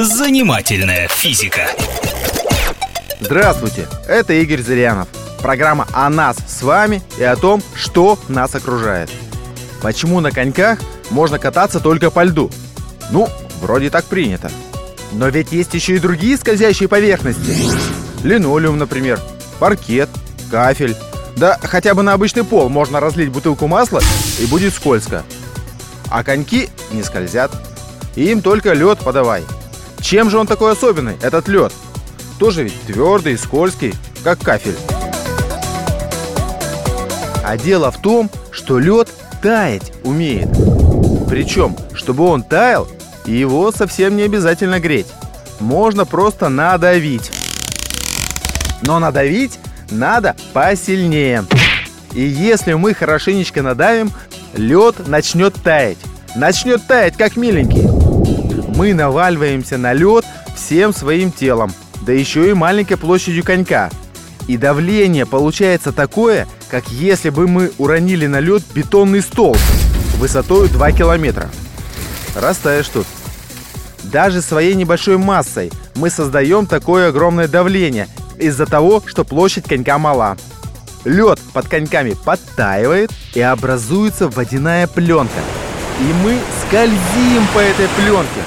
Занимательная физика. Здравствуйте, это Игорь Зырянов. Программа о нас с вами и о том, что нас окружает. Почему на коньках можно кататься только по льду? Ну, вроде так принято. Но ведь есть еще и другие скользящие поверхности. Линолеум, например, паркет, кафель. Да хотя бы на обычный пол можно разлить бутылку масла и будет скользко. А коньки не скользят. Им только лед подавай. Чем же он такой особенный, этот лед? Тоже ведь твердый, скользкий, как кафель. А дело в том, что лед таять умеет. Причем, чтобы он таял, его совсем не обязательно греть. Можно просто надавить. Но надавить надо посильнее. И если мы хорошенечко надавим, лед начнет таять. Начнет таять, как миленький. Мы наваливаемся на лед всем своим телом, да еще и маленькой площадью конька. И давление получается такое, как если бы мы уронили на лед бетонный стол высотой 2 километра. Растаешь тут. Даже своей небольшой массой мы создаем такое огромное давление из-за того, что площадь конька мала. Лед под коньками подтаивает и образуется водяная пленка. И мы скользим по этой пленке.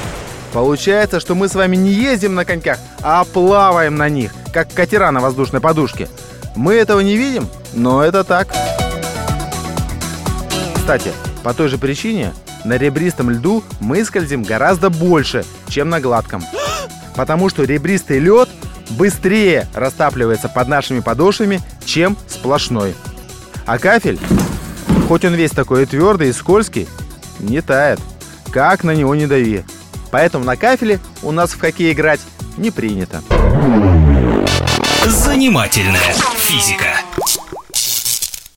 Получается, что мы с вами не ездим на коньках, а плаваем на них, как катера на воздушной подушке. Мы этого не видим, но это так. Кстати, по той же причине на ребристом льду мы скользим гораздо больше, чем на гладком. Потому что ребристый лед быстрее растапливается под нашими подошвами, чем сплошной. А кафель, хоть он весь такой твердый и скользкий, не тает. Как на него не дави. Поэтому на кафеле у нас в хоккей играть не принято. Занимательная физика.